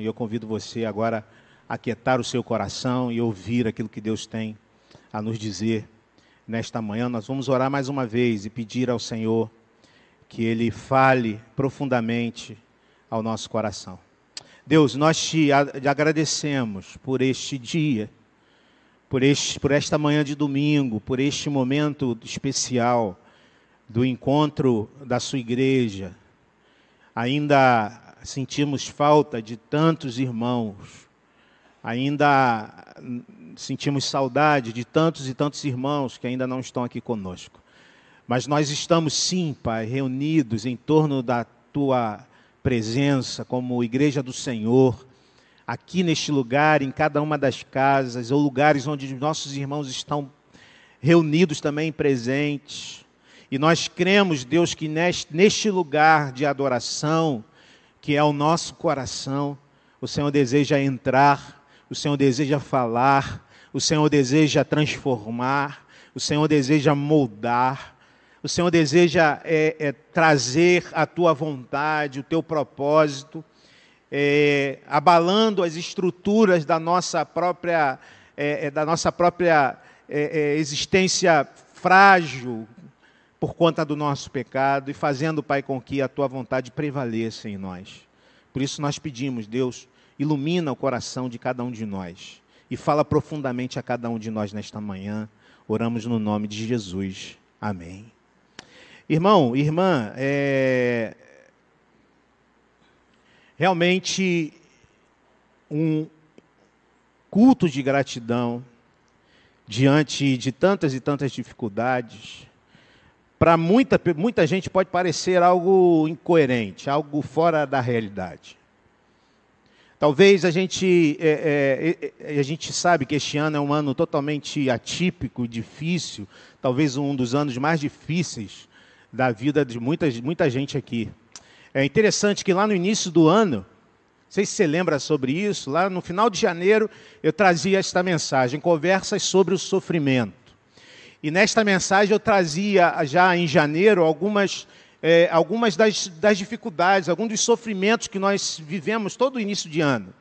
E eu convido você agora a aquietar o seu coração e ouvir aquilo que Deus tem a nos dizer nesta manhã. Nós vamos orar mais uma vez e pedir ao Senhor que Ele fale profundamente ao nosso coração. Deus, nós te agradecemos por este dia, por, este, por esta manhã de domingo, por este momento especial do encontro da sua igreja. Ainda sentimos falta de tantos irmãos, ainda sentimos saudade de tantos e tantos irmãos que ainda não estão aqui conosco. Mas nós estamos sim, Pai, reunidos em torno da tua presença como igreja do Senhor, aqui neste lugar, em cada uma das casas, ou lugares onde nossos irmãos estão reunidos também presentes. E nós cremos, Deus, que neste, neste lugar de adoração, que é o nosso coração, o Senhor deseja entrar, o Senhor deseja falar, o Senhor deseja transformar, o Senhor deseja moldar, o Senhor deseja é, é, trazer a tua vontade, o teu propósito, é, abalando as estruturas da nossa própria, é, é, da nossa própria é, existência frágil, por conta do nosso pecado e fazendo, Pai, com que a tua vontade prevaleça em nós. Por isso nós pedimos, Deus, ilumina o coração de cada um de nós e fala profundamente a cada um de nós nesta manhã. Oramos no nome de Jesus. Amém. Irmão, irmã, é... realmente um culto de gratidão diante de tantas e tantas dificuldades para muita, muita gente pode parecer algo incoerente, algo fora da realidade. Talvez a gente, é, é, é, a gente sabe que este ano é um ano totalmente atípico, difícil, talvez um dos anos mais difíceis da vida de muita, muita gente aqui. É interessante que lá no início do ano, não sei se você lembra sobre isso, lá no final de janeiro eu trazia esta mensagem, conversas sobre o sofrimento. E nesta mensagem eu trazia já em janeiro algumas, é, algumas das, das dificuldades, alguns dos sofrimentos que nós vivemos todo início de ano.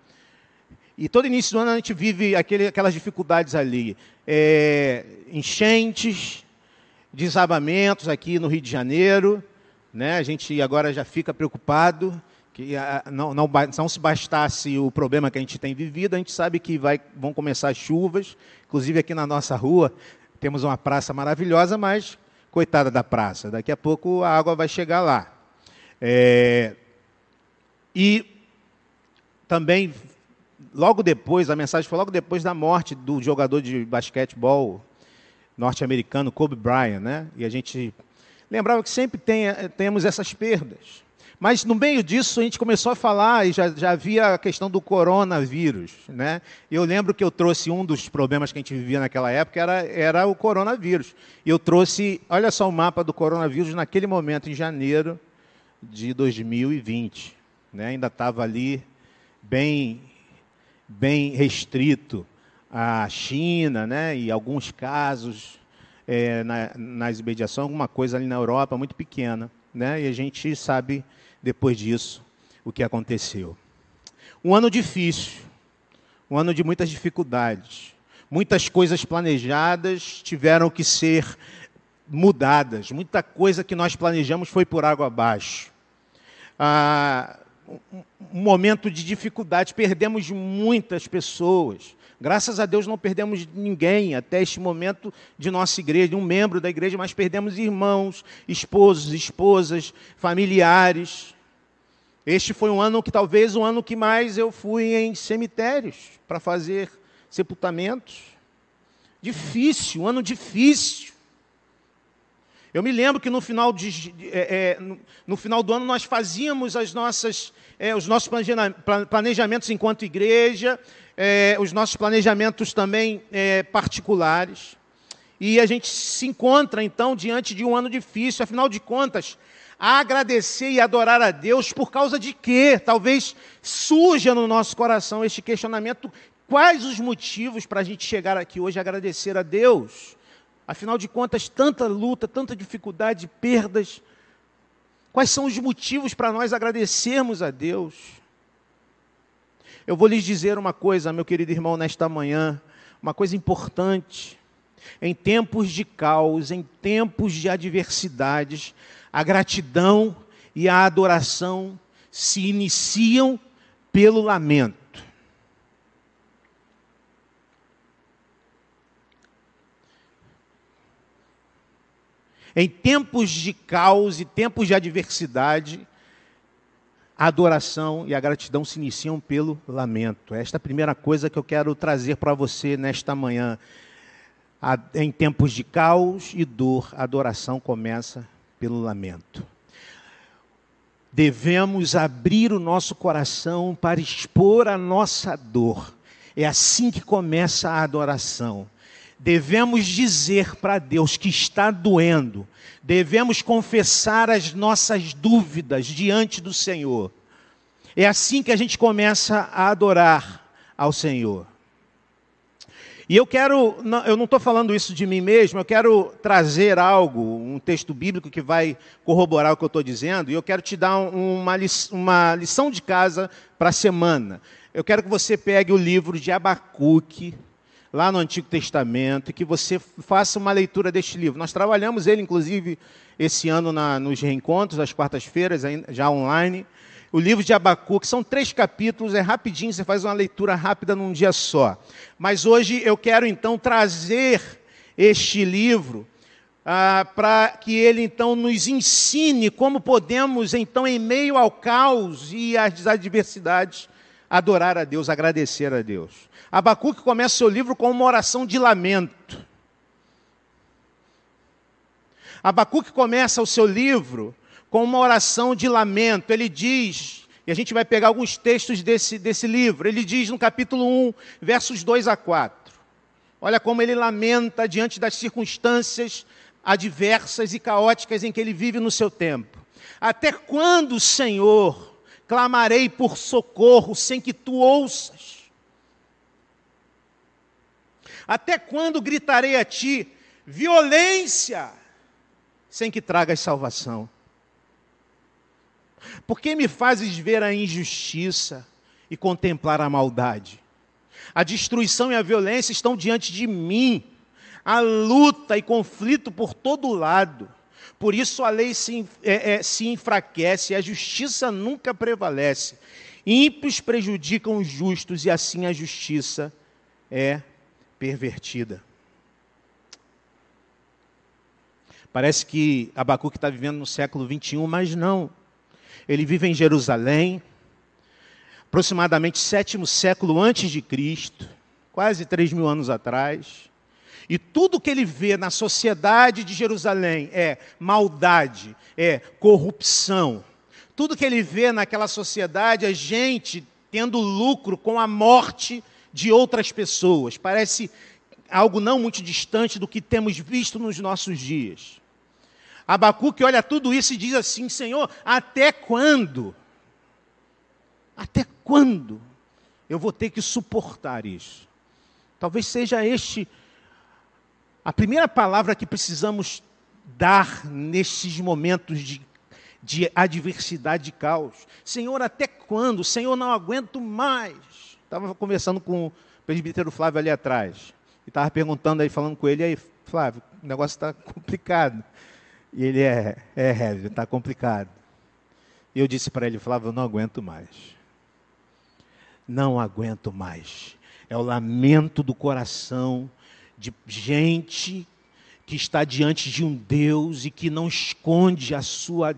E todo início do ano a gente vive aquele, aquelas dificuldades ali. É, enchentes, desabamentos aqui no Rio de Janeiro. Né? A gente agora já fica preocupado que não, não, não, se bastasse o problema que a gente tem vivido, a gente sabe que vai, vão começar as chuvas. Inclusive aqui na nossa rua temos uma praça maravilhosa, mas coitada da praça, daqui a pouco a água vai chegar lá. É, e também, logo depois, a mensagem foi logo depois da morte do jogador de basquetebol norte-americano Kobe Bryant, né? E a gente lembrava que sempre tem, temos essas perdas. Mas no meio disso a gente começou a falar e já, já havia a questão do coronavírus. Né? Eu lembro que eu trouxe um dos problemas que a gente vivia naquela época, era, era o coronavírus. E eu trouxe, olha só o mapa do coronavírus naquele momento, em janeiro de 2020. Né? Ainda estava ali bem, bem restrito à China né? e alguns casos é, na, nas imediações, alguma coisa ali na Europa muito pequena. Né? E a gente sabe depois disso o que aconteceu. Um ano difícil, um ano de muitas dificuldades. Muitas coisas planejadas tiveram que ser mudadas. Muita coisa que nós planejamos foi por água abaixo. Ah, um momento de dificuldade, perdemos muitas pessoas. Graças a Deus não perdemos ninguém até este momento de nossa igreja, um membro da igreja, mas perdemos irmãos, esposos, esposas, familiares. Este foi um ano que talvez o ano que mais eu fui em cemitérios para fazer sepultamentos. Difícil, um ano difícil. Eu me lembro que no final, de, é, é, no, no, final do ano nós fazíamos as nossas, é, os nossos planejamentos enquanto igreja, é, os nossos planejamentos também é, particulares. E a gente se encontra, então, diante de um ano difícil, afinal de contas, agradecer e adorar a Deus por causa de quê? Talvez surja no nosso coração este questionamento: quais os motivos para a gente chegar aqui hoje e agradecer a Deus? Afinal de contas, tanta luta, tanta dificuldade, perdas. Quais são os motivos para nós agradecermos a Deus? Eu vou lhes dizer uma coisa, meu querido irmão, nesta manhã, uma coisa importante. Em tempos de caos, em tempos de adversidades, a gratidão e a adoração se iniciam pelo lamento. Em tempos de caos e tempos de adversidade, a adoração e a gratidão se iniciam pelo lamento. Esta é a primeira coisa que eu quero trazer para você nesta manhã. Em tempos de caos e dor, a adoração começa pelo lamento. Devemos abrir o nosso coração para expor a nossa dor. É assim que começa a adoração devemos dizer para Deus que está doendo, devemos confessar as nossas dúvidas diante do Senhor. É assim que a gente começa a adorar ao Senhor. E eu quero, eu não estou falando isso de mim mesmo, eu quero trazer algo, um texto bíblico que vai corroborar o que eu estou dizendo, e eu quero te dar uma, uma lição de casa para a semana. Eu quero que você pegue o livro de Abacuque, lá no Antigo Testamento, que você faça uma leitura deste livro. Nós trabalhamos ele, inclusive, esse ano na, nos reencontros, às quartas-feiras, já online. O livro de Abacuque, são três capítulos, é rapidinho, você faz uma leitura rápida num dia só. Mas hoje eu quero então trazer este livro ah, para que ele então nos ensine como podemos, então, em meio ao caos e às adversidades, adorar a Deus, agradecer a Deus. Abacuque começa seu livro com uma oração de lamento. Abacuque começa o seu livro com uma oração de lamento. Ele diz, e a gente vai pegar alguns textos desse, desse livro, ele diz no capítulo 1, versos 2 a 4. Olha como ele lamenta diante das circunstâncias adversas e caóticas em que ele vive no seu tempo. Até quando, Senhor, clamarei por socorro sem que tu ouças? Até quando gritarei a ti violência sem que tragas salvação? Por que me fazes ver a injustiça e contemplar a maldade? A destruição e a violência estão diante de mim, a luta e conflito por todo lado. Por isso a lei se, é, é, se enfraquece, a justiça nunca prevalece. Ímpios prejudicam os justos e assim a justiça é pervertida. Parece que Abacuque está vivendo no século 21, mas não. Ele vive em Jerusalém, aproximadamente sétimo século antes de Cristo, quase três mil anos atrás. E tudo que ele vê na sociedade de Jerusalém é maldade, é corrupção. Tudo que ele vê naquela sociedade é gente tendo lucro com a morte de outras pessoas. Parece algo não muito distante do que temos visto nos nossos dias. Abacuque olha tudo isso e diz assim: Senhor, até quando? Até quando eu vou ter que suportar isso? Talvez seja este a primeira palavra que precisamos dar nesses momentos de, de adversidade e caos. Senhor, até quando? Senhor, não aguento mais. Estava conversando com o presbítero Flávio ali atrás. E estava perguntando aí, falando com ele, aí, Flávio, o negócio está complicado. E ele é, é está complicado. E eu disse para ele, Flávio, eu não aguento mais. Não aguento mais. É o lamento do coração de gente que está diante de um Deus e que não esconde a sua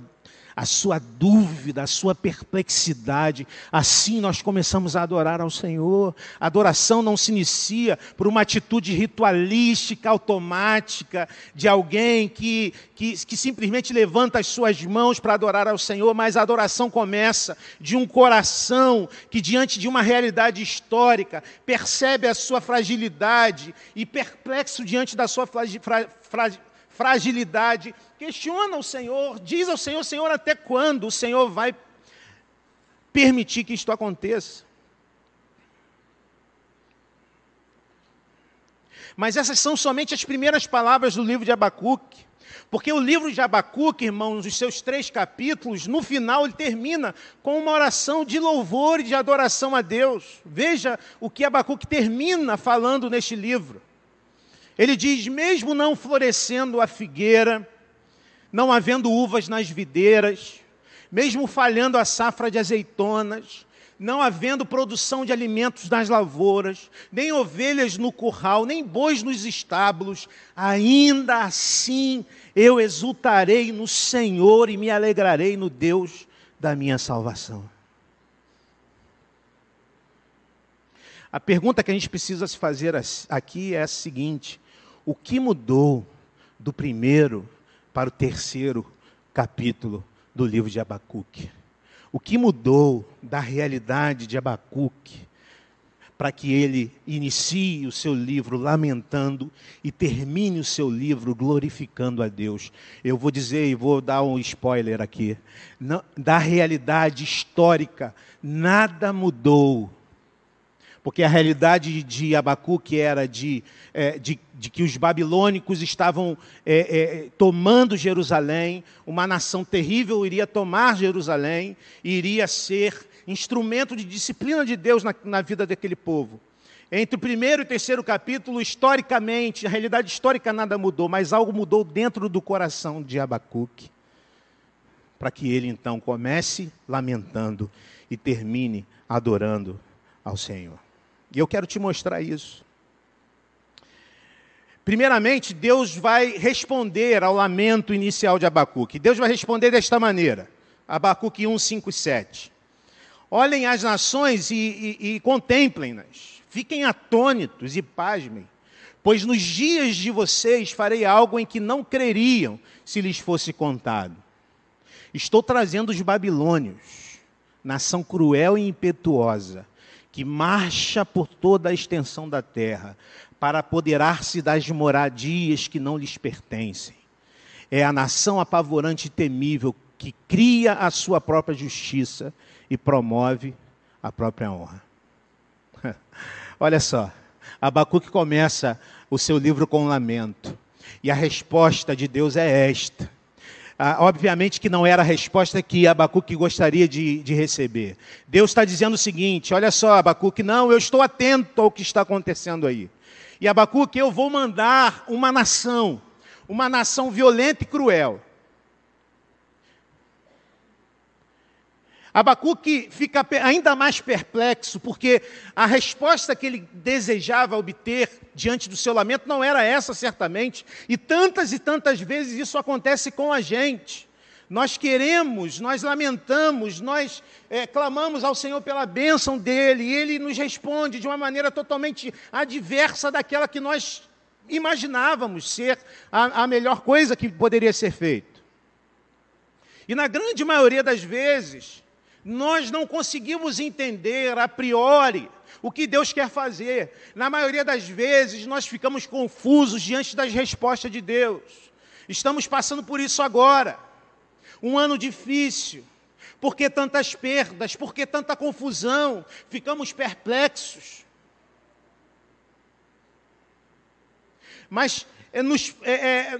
a sua dúvida, a sua perplexidade. Assim nós começamos a adorar ao Senhor. A adoração não se inicia por uma atitude ritualística, automática, de alguém que, que, que simplesmente levanta as suas mãos para adorar ao Senhor, mas a adoração começa de um coração que, diante de uma realidade histórica, percebe a sua fragilidade e, perplexo diante da sua fragilidade, fragilidade, questiona o Senhor, diz ao Senhor: Senhor, até quando o Senhor vai permitir que isto aconteça? Mas essas são somente as primeiras palavras do livro de Abacuque. Porque o livro de Abacuque, irmãos, os seus três capítulos, no final ele termina com uma oração de louvor e de adoração a Deus. Veja o que Abacuque termina falando neste livro. Ele diz: mesmo não florescendo a figueira, não havendo uvas nas videiras, mesmo falhando a safra de azeitonas, não havendo produção de alimentos nas lavouras, nem ovelhas no curral, nem bois nos estábulos, ainda assim eu exultarei no Senhor e me alegrarei no Deus da minha salvação. A pergunta que a gente precisa se fazer aqui é a seguinte: o que mudou do primeiro para o terceiro capítulo do livro de Abacuque? O que mudou da realidade de Abacuque para que ele inicie o seu livro lamentando e termine o seu livro glorificando a Deus? Eu vou dizer e vou dar um spoiler aqui. Da realidade histórica, nada mudou porque a realidade de Abacuque era de, é, de, de, que os babilônicos estavam é, é, tomando Jerusalém, uma nação terrível iria tomar Jerusalém e iria ser instrumento de disciplina de Deus na, na vida daquele povo. Entre o primeiro e o terceiro capítulo, historicamente, a realidade histórica nada mudou, mas algo mudou dentro do coração de Abacuque, para que ele então comece lamentando e termine adorando ao Senhor. E eu quero te mostrar isso. Primeiramente, Deus vai responder ao lamento inicial de Abacuque. Deus vai responder desta maneira. Abacuque 1, 5 e 7. Olhem as nações e, e, e contemplem-nas. Fiquem atônitos e pasmem. Pois nos dias de vocês farei algo em que não creriam se lhes fosse contado. Estou trazendo os babilônios, nação cruel e impetuosa, que marcha por toda a extensão da terra, para apoderar-se das moradias que não lhes pertencem. É a nação apavorante e temível que cria a sua própria justiça e promove a própria honra. Olha só, Abacuque começa o seu livro com um lamento. E a resposta de Deus é esta: ah, obviamente que não era a resposta que Abacuque gostaria de, de receber. Deus está dizendo o seguinte: olha só, Abacuque, não, eu estou atento ao que está acontecendo aí. E Abacuque, eu vou mandar uma nação, uma nação violenta e cruel. Abacuque fica ainda mais perplexo, porque a resposta que ele desejava obter diante do seu lamento não era essa, certamente, e tantas e tantas vezes isso acontece com a gente. Nós queremos, nós lamentamos, nós é, clamamos ao Senhor pela bênção dele, e ele nos responde de uma maneira totalmente adversa daquela que nós imaginávamos ser a, a melhor coisa que poderia ser feita. E na grande maioria das vezes, nós não conseguimos entender a priori o que Deus quer fazer. Na maioria das vezes, nós ficamos confusos diante das respostas de Deus. Estamos passando por isso agora. Um ano difícil. Por que tantas perdas? Por que tanta confusão? Ficamos perplexos. Mas é, nos, é, é,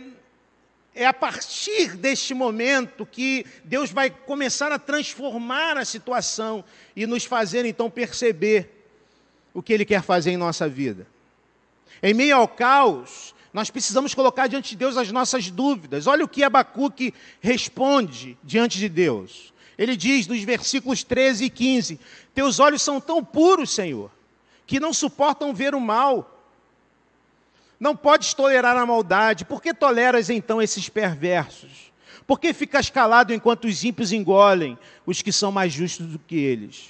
é a partir deste momento que Deus vai começar a transformar a situação e nos fazer então perceber o que Ele quer fazer em nossa vida. Em meio ao caos, nós precisamos colocar diante de Deus as nossas dúvidas. Olha o que Abacuque responde diante de Deus. Ele diz nos versículos 13 e 15: Teus olhos são tão puros, Senhor, que não suportam ver o mal não podes tolerar a maldade. Por que toleras então esses perversos? Por que ficas calado enquanto os ímpios engolem os que são mais justos do que eles?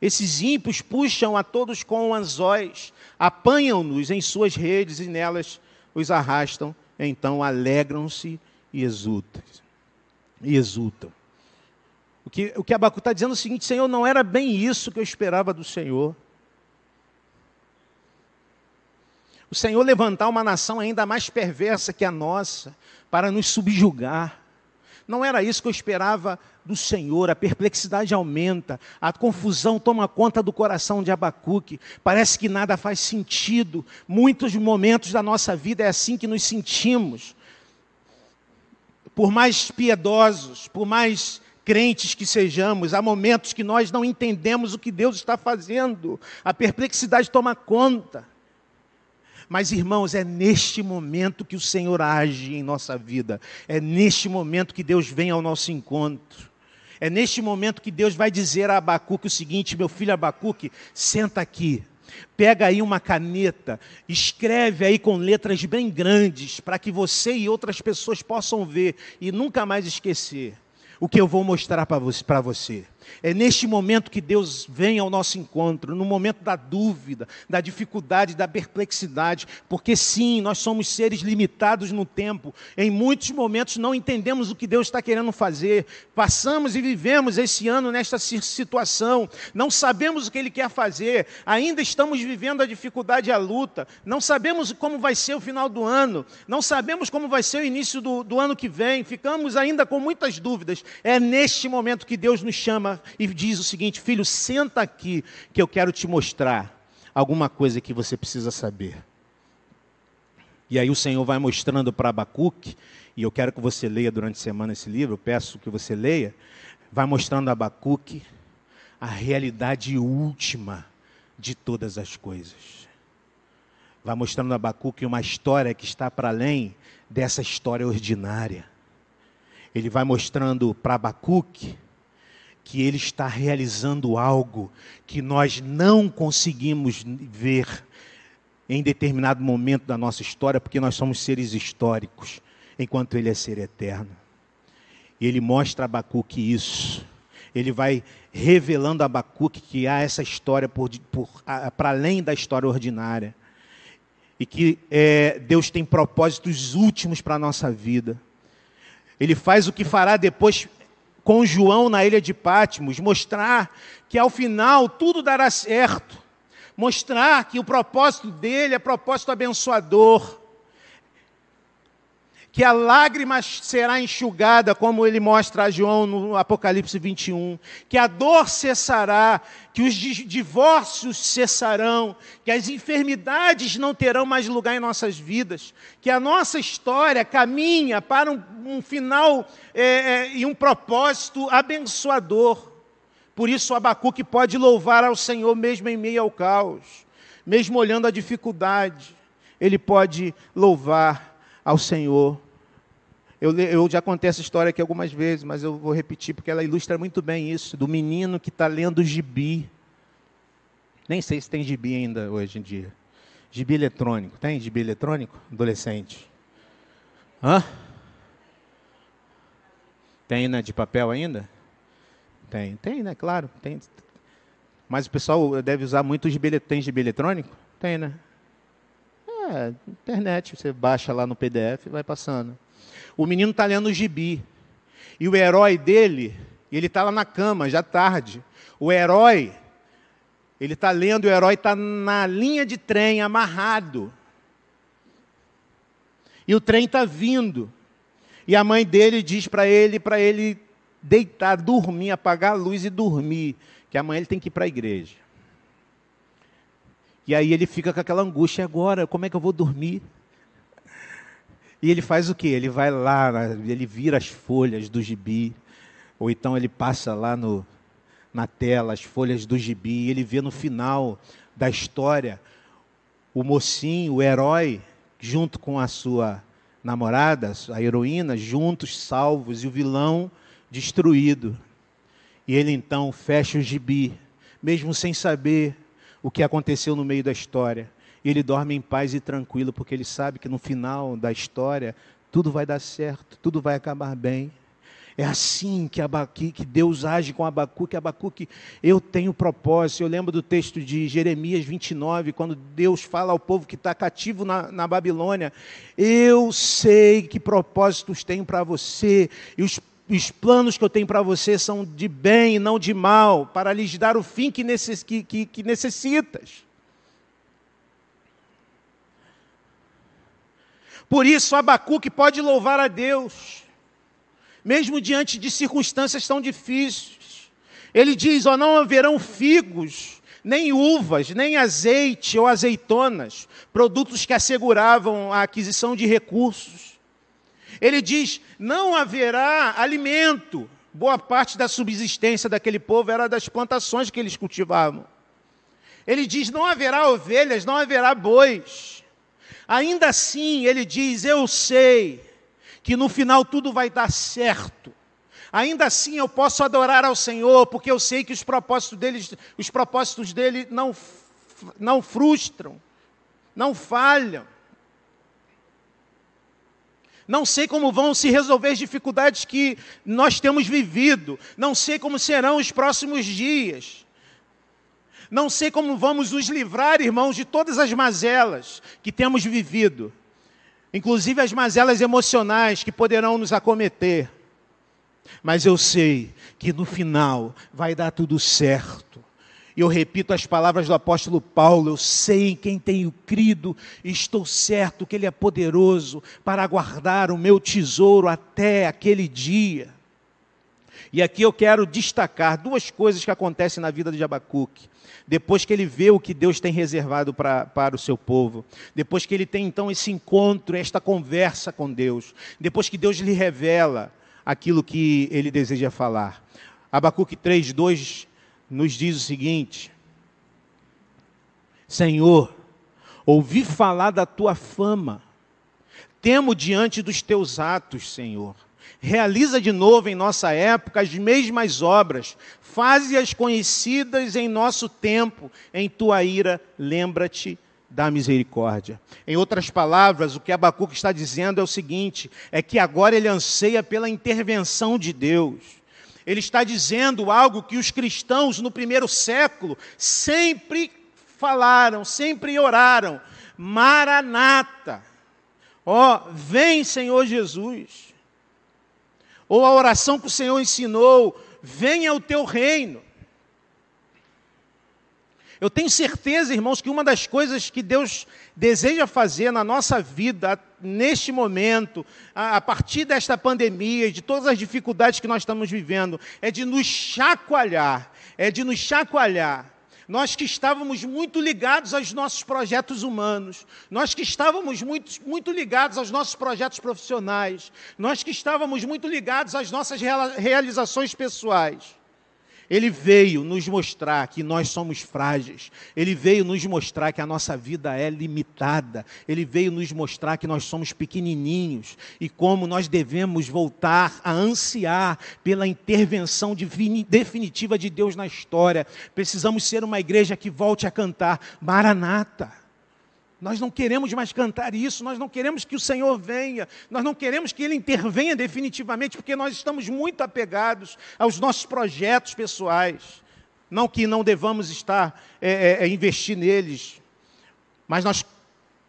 Esses ímpios puxam a todos com anzóis, apanham-nos em suas redes e nelas os arrastam, então alegram-se e exultam. E exultam. O que, o que Abacu está dizendo é o seguinte, Senhor, não era bem isso que eu esperava do Senhor. O Senhor levantar uma nação ainda mais perversa que a nossa, para nos subjugar. Não era isso que eu esperava do Senhor, a perplexidade aumenta, a confusão toma conta do coração de Abacuque, parece que nada faz sentido. Muitos momentos da nossa vida é assim que nos sentimos. por mais piedosos, por mais crentes que sejamos, há momentos que nós não entendemos o que Deus está fazendo, a perplexidade toma conta. Mas, irmãos, é neste momento que o Senhor age em nossa vida, é neste momento que Deus vem ao nosso encontro. É neste momento que Deus vai dizer a Abacuque o seguinte: meu filho Abacuque, senta aqui, Pega aí uma caneta, escreve aí com letras bem grandes, para que você e outras pessoas possam ver e nunca mais esquecer o que eu vou mostrar para você. É neste momento que Deus vem ao nosso encontro, no momento da dúvida, da dificuldade, da perplexidade, porque sim, nós somos seres limitados no tempo. Em muitos momentos não entendemos o que Deus está querendo fazer. Passamos e vivemos esse ano nesta situação, não sabemos o que Ele quer fazer, ainda estamos vivendo a dificuldade e a luta, não sabemos como vai ser o final do ano, não sabemos como vai ser o início do, do ano que vem, ficamos ainda com muitas dúvidas. É neste momento que Deus nos chama e diz o seguinte: Filho, senta aqui que eu quero te mostrar alguma coisa que você precisa saber. E aí o Senhor vai mostrando para Abacuque, e eu quero que você leia durante a semana esse livro, eu peço que você leia, vai mostrando a Abacuque a realidade última de todas as coisas. Vai mostrando a Abacuque uma história que está para além dessa história ordinária. Ele vai mostrando para Abacuque que ele está realizando algo que nós não conseguimos ver em determinado momento da nossa história, porque nós somos seres históricos, enquanto ele é ser eterno. E ele mostra a Abacuque isso. Ele vai revelando a Abacuque que há essa história para além da história ordinária. E que é, Deus tem propósitos últimos para a nossa vida. Ele faz o que fará depois com João na ilha de Pátimos, mostrar que ao final tudo dará certo, mostrar que o propósito dele é propósito abençoador, que a lágrima será enxugada, como ele mostra a João no Apocalipse 21, que a dor cessará, que os divórcios cessarão, que as enfermidades não terão mais lugar em nossas vidas, que a nossa história caminha para um, um final é, é, e um propósito abençoador. Por isso, Abacuque pode louvar ao Senhor mesmo em meio ao caos, mesmo olhando a dificuldade, ele pode louvar ao Senhor. Eu, eu, já contei essa história aqui algumas vezes, mas eu vou repetir porque ela ilustra muito bem isso, do menino que está lendo gibi. Nem sei se tem gibi ainda hoje em dia. Gibi eletrônico. Tem gibi eletrônico? Adolescente. Hã? Tem, né? De papel ainda? Tem, tem, né? Claro. Tem. Mas o pessoal deve usar muito gibi, tem gibi eletrônico? Tem, né? É, internet, você baixa lá no PDF e vai passando. O menino está lendo o gibi. E o herói dele, ele está lá na cama, já tarde. O herói, ele está lendo, o herói está na linha de trem, amarrado. E o trem está vindo. E a mãe dele diz para ele, para ele deitar, dormir, apagar a luz e dormir. Que amanhã ele tem que ir para a igreja. E aí ele fica com aquela angústia agora, como é que eu vou dormir? E ele faz o quê? Ele vai lá, ele vira as folhas do gibi, ou então ele passa lá no, na tela as folhas do gibi, e ele vê no final da história o mocinho, o herói, junto com a sua namorada, a heroína, juntos salvos, e o vilão destruído. E ele então fecha o gibi, mesmo sem saber o que aconteceu no meio da história. E ele dorme em paz e tranquilo, porque ele sabe que no final da história tudo vai dar certo, tudo vai acabar bem. É assim que, Abacuque, que Deus age com Abacuque. Abacuque, eu tenho propósito. Eu lembro do texto de Jeremias 29, quando Deus fala ao povo que está cativo na, na Babilônia: Eu sei que propósitos tenho para você, e os os planos que eu tenho para você são de bem e não de mal, para lhes dar o fim que, necess, que, que, que necessitas. Por isso, Abacuque pode louvar a Deus, mesmo diante de circunstâncias tão difíceis. Ele diz: ó, não haverão figos, nem uvas, nem azeite ou azeitonas, produtos que asseguravam a aquisição de recursos. Ele diz: não haverá alimento. Boa parte da subsistência daquele povo era das plantações que eles cultivavam. Ele diz: não haverá ovelhas, não haverá bois. Ainda assim, ele diz: eu sei que no final tudo vai dar certo. Ainda assim eu posso adorar ao Senhor, porque eu sei que os propósitos dele, os propósitos dele não, não frustram, não falham. Não sei como vão se resolver as dificuldades que nós temos vivido. Não sei como serão os próximos dias. Não sei como vamos nos livrar, irmãos, de todas as mazelas que temos vivido, inclusive as mazelas emocionais que poderão nos acometer. Mas eu sei que no final vai dar tudo certo. Eu repito as palavras do apóstolo Paulo: eu sei em quem tenho crido, estou certo que Ele é poderoso para guardar o meu tesouro até aquele dia. E aqui eu quero destacar duas coisas que acontecem na vida de Abacuque. Depois que ele vê o que Deus tem reservado pra, para o seu povo, depois que ele tem então esse encontro, esta conversa com Deus, depois que Deus lhe revela aquilo que ele deseja falar. Abacuque 3, 2 nos diz o seguinte: Senhor, ouvi falar da tua fama, temo diante dos teus atos, Senhor. Realiza de novo em nossa época as mesmas obras, faze-as conhecidas em nosso tempo, em tua ira, lembra-te da misericórdia. Em outras palavras, o que Abacuque está dizendo é o seguinte: é que agora ele anseia pela intervenção de Deus. Ele está dizendo algo que os cristãos no primeiro século sempre falaram, sempre oraram: Maranata. Ó, oh, vem Senhor Jesus. Ou a oração que o Senhor ensinou: venha o teu reino. Eu tenho certeza, irmãos, que uma das coisas que Deus deseja fazer na nossa vida, neste momento, a, partir desta pandemia e de todas as dificuldades que nós estamos vivendo, é de nos chacoalhar, é de nos chacoalhar. Nós que estávamos muito ligados aos nossos projetos humanos, nós que estávamos muito, muito ligados aos nossos projetos profissionais, nós que estávamos muito ligados às nossas realizações pessoais. Ele veio nos mostrar que nós somos frágeis. Ele veio nos mostrar que a nossa vida é limitada. Ele veio nos mostrar que nós somos pequenininhos e como nós devemos voltar a ansiar pela intervenção definitiva de Deus na história. Precisamos ser uma igreja que volte a cantar Maranata. Nós não queremos mais cantar isso, nós não queremos que o Senhor venha, nós não queremos que Ele intervenha definitivamente, porque nós estamos muito apegados aos nossos projetos pessoais. Não que não devamos estar, é, é, é, investir neles, mas nós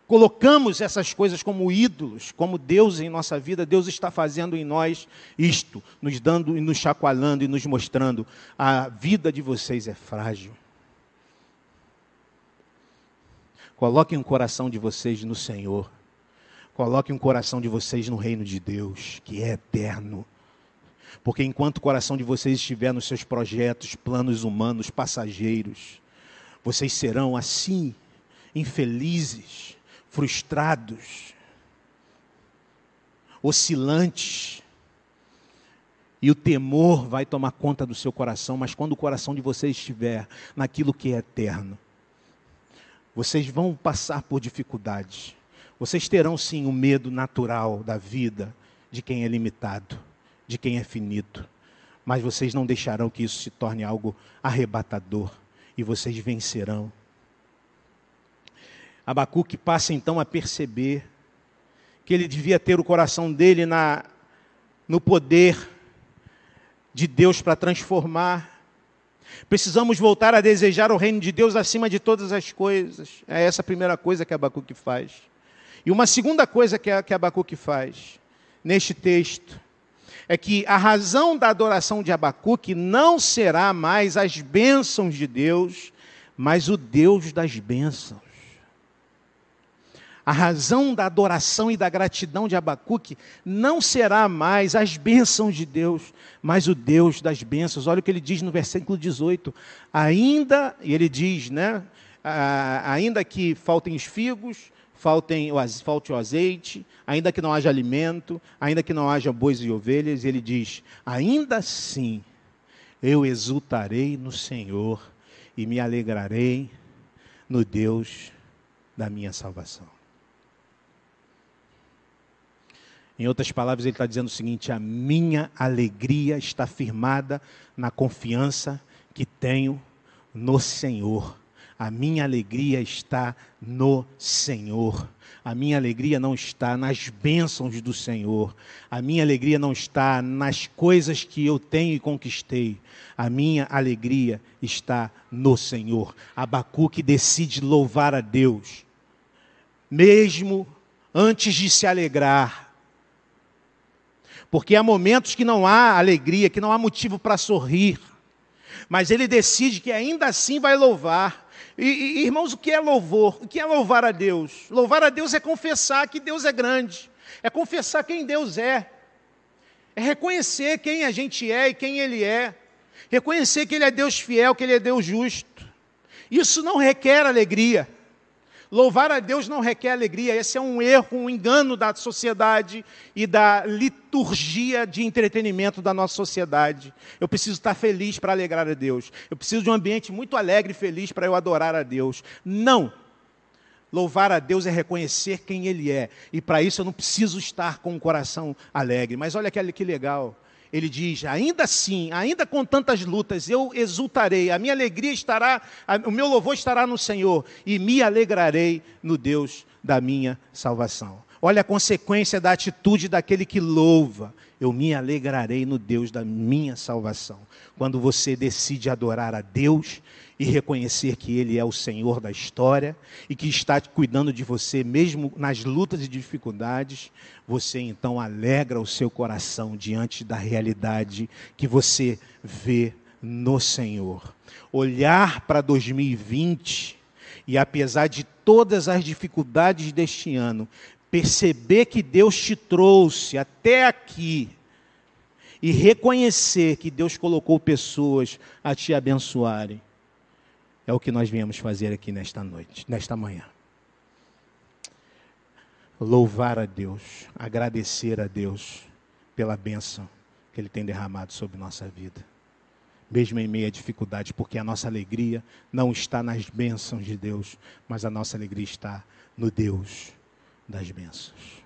colocamos essas coisas como ídolos, como Deus em nossa vida, Deus está fazendo em nós isto, nos dando e nos chacoalhando e nos mostrando: a vida de vocês é frágil. Coloquem o coração de vocês no Senhor. Coloquem o coração de vocês no reino de Deus, que é eterno. Porque enquanto o coração de vocês estiver nos seus projetos, planos humanos, passageiros, vocês serão assim, infelizes, frustrados, oscilantes. E o temor vai tomar conta do seu coração, mas quando o coração de vocês estiver naquilo que é eterno, vocês vão passar por dificuldades. Vocês terão sim o medo natural da vida de quem é limitado, de quem é finito. Mas vocês não deixarão que isso se torne algo arrebatador e vocês vencerão. Abacuque passa então a perceber que ele devia ter o coração dele na, no poder de Deus para transformar Precisamos voltar a desejar o reino de Deus acima de todas as coisas. É essa a primeira coisa que Abacuque faz. E uma segunda coisa que, que Abacuque faz neste texto é que a razão da adoração de Abacuque não será mais as bênçãos de Deus, mas o Deus das bênçãos. A razão da adoração e da gratidão de Abacuque não será mais as bênçãos de Deus, mas o Deus das bênçãos. Olha o que ele diz no versículo 18. Ainda, e ele diz, né? ainda que faltem os figos, faltem, falte o azeite, ainda que não haja alimento, ainda que não haja bois e ovelhas, ele diz: ainda assim eu exultarei no Senhor e me alegrarei no Deus da minha salvação. Em outras palavras, ele está dizendo o seguinte: a minha alegria está firmada na confiança que tenho no Senhor. A minha alegria está no Senhor. A minha alegria não está nas bênçãos do Senhor. A minha alegria não está nas coisas que eu tenho e conquistei. A minha alegria está no Senhor. Abacuque decide louvar a Deus, mesmo antes de se alegrar porque há momentos que não há alegria, que não há motivo para sorrir. Mas ele decide que ainda assim vai louvar. E, e, irmãos, o que é louvor? O que é louvar a Deus? Louvar a Deus é confessar que Deus é grande, é confessar quem Deus é, é reconhecer quem a gente é e quem Ele é, reconhecer que Ele é Deus fiel, que Ele é Deus justo. Isso não requer alegria. Louvar a Deus não requer alegria, esse é um erro, um engano da sociedade e da liturgia de entretenimento da nossa sociedade. Eu preciso estar feliz para alegrar a Deus. Eu preciso de um ambiente muito alegre e feliz para eu adorar a Deus. Não! Louvar a Deus é reconhecer quem Ele é. E para isso eu não preciso estar com o coração alegre. Mas olha que legal ele diz: ainda assim, ainda com tantas lutas, eu exultarei, a minha alegria estará, o meu louvor estará no Senhor, e me alegrarei no Deus da minha salvação. Olha a consequência da atitude daquele que louva. Eu me alegrarei no Deus da minha salvação. Quando você decide adorar a Deus e reconhecer que Ele é o Senhor da história e que está cuidando de você, mesmo nas lutas e dificuldades, você então alegra o seu coração diante da realidade que você vê no Senhor. Olhar para 2020 e, apesar de todas as dificuldades deste ano, perceber que Deus te trouxe até aqui e reconhecer que Deus colocou pessoas a te abençoarem é o que nós viemos fazer aqui nesta noite, nesta manhã. Louvar a Deus, agradecer a Deus pela bênção que Ele tem derramado sobre nossa vida. Mesmo em meio à dificuldade, porque a nossa alegria não está nas bênçãos de Deus, mas a nossa alegria está no Deus das bênçãos.